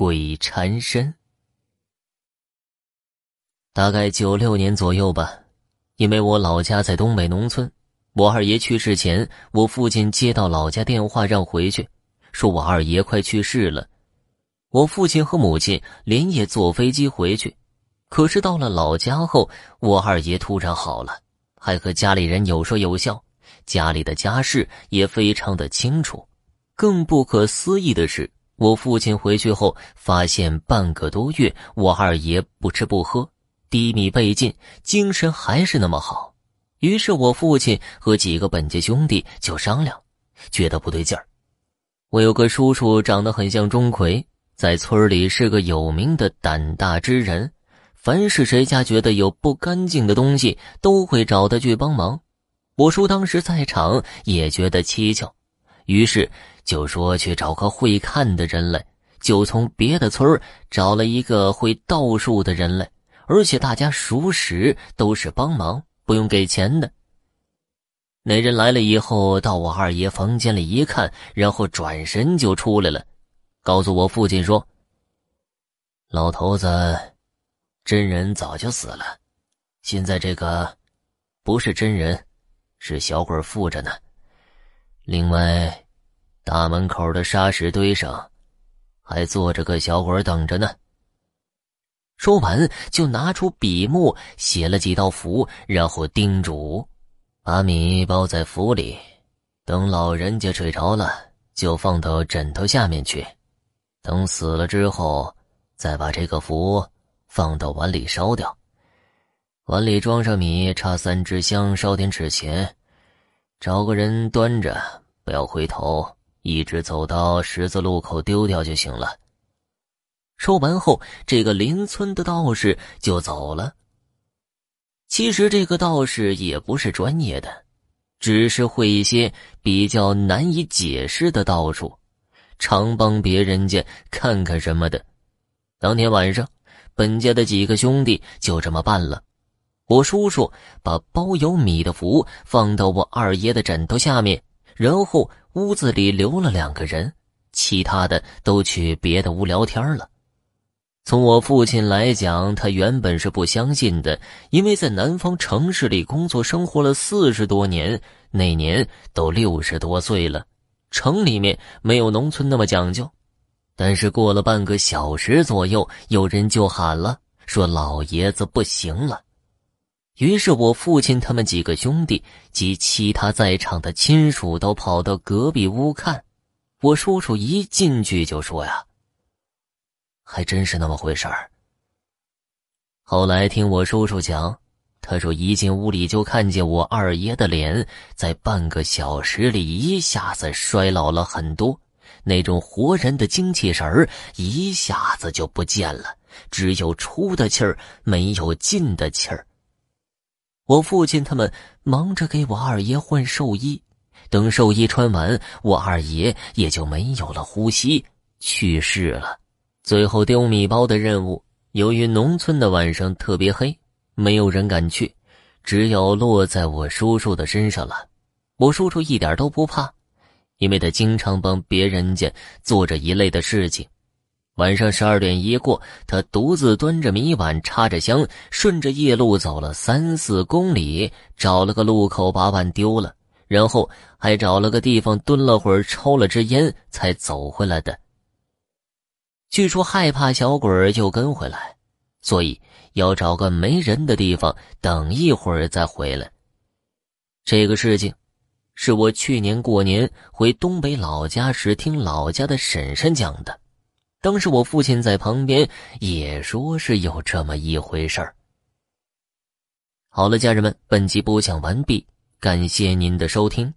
鬼缠身。大概九六年左右吧，因为我老家在东北农村，我二爷去世前，我父亲接到老家电话让回去，说我二爷快去世了。我父亲和母亲连夜坐飞机回去，可是到了老家后，我二爷突然好了，还和家里人有说有笑，家里的家事也非常的清楚。更不可思议的是，我父亲回去后发现半个多月，我二爷不吃不喝，低迷背尽，精神还是那么好。于是我父亲和几个本家兄弟就商量，觉得不对劲儿。我有个叔叔长得很像钟馗。在村里是个有名的胆大之人，凡是谁家觉得有不干净的东西，都会找他去帮忙。我叔当时在场，也觉得蹊跷，于是就说去找个会看的人来。就从别的村找了一个会道术的人来，而且大家熟识，都是帮忙，不用给钱的。那人来了以后，到我二爷房间里一看，然后转身就出来了。告诉我父亲说：“老头子，真人早就死了，现在这个不是真人，是小鬼附着呢。另外，大门口的沙石堆上还坐着个小鬼等着呢。”说完，就拿出笔墨写了几道符，然后叮嘱：“把米包在符里，等老人家睡着了，就放到枕头下面去。”等死了之后，再把这个符放到碗里烧掉，碗里装上米，插三支香，烧点纸钱，找个人端着，不要回头，一直走到十字路口丢掉就行了。说完后，这个邻村的道士就走了。其实这个道士也不是专业的，只是会一些比较难以解释的道术。常帮别人家看看什么的。当天晚上，本家的几个兄弟就这么办了。我叔叔把包有米的符放到我二爷的枕头下面，然后屋子里留了两个人，其他的都去别的屋聊天了。从我父亲来讲，他原本是不相信的，因为在南方城市里工作生活了四十多年，那年都六十多岁了。城里面没有农村那么讲究，但是过了半个小时左右，有人就喊了，说老爷子不行了。于是我父亲他们几个兄弟及其他在场的亲属都跑到隔壁屋看。我叔叔一进去就说呀：“还真是那么回事儿。”后来听我叔叔讲。他说：“一进屋里就看见我二爷的脸，在半个小时里一下子衰老了很多，那种活人的精气神儿一下子就不见了，只有出的气儿，没有进的气儿。”我父亲他们忙着给我二爷换寿衣，等寿衣穿完，我二爷也就没有了呼吸，去世了。最后丢米包的任务，由于农村的晚上特别黑。没有人敢去，只有落在我叔叔的身上了。我叔叔一点都不怕，因为他经常帮别人家做着一类的事情。晚上十二点一过，他独自端着米碗，插着香，顺着夜路走了三四公里，找了个路口把碗丢了，然后还找了个地方蹲了会儿，抽了支烟，才走回来的。据说害怕小鬼就跟回来，所以。要找个没人的地方等一会儿再回来。这个事情，是我去年过年回东北老家时听老家的婶婶讲的。当时我父亲在旁边也说是有这么一回事儿。好了，家人们，本集播讲完毕，感谢您的收听。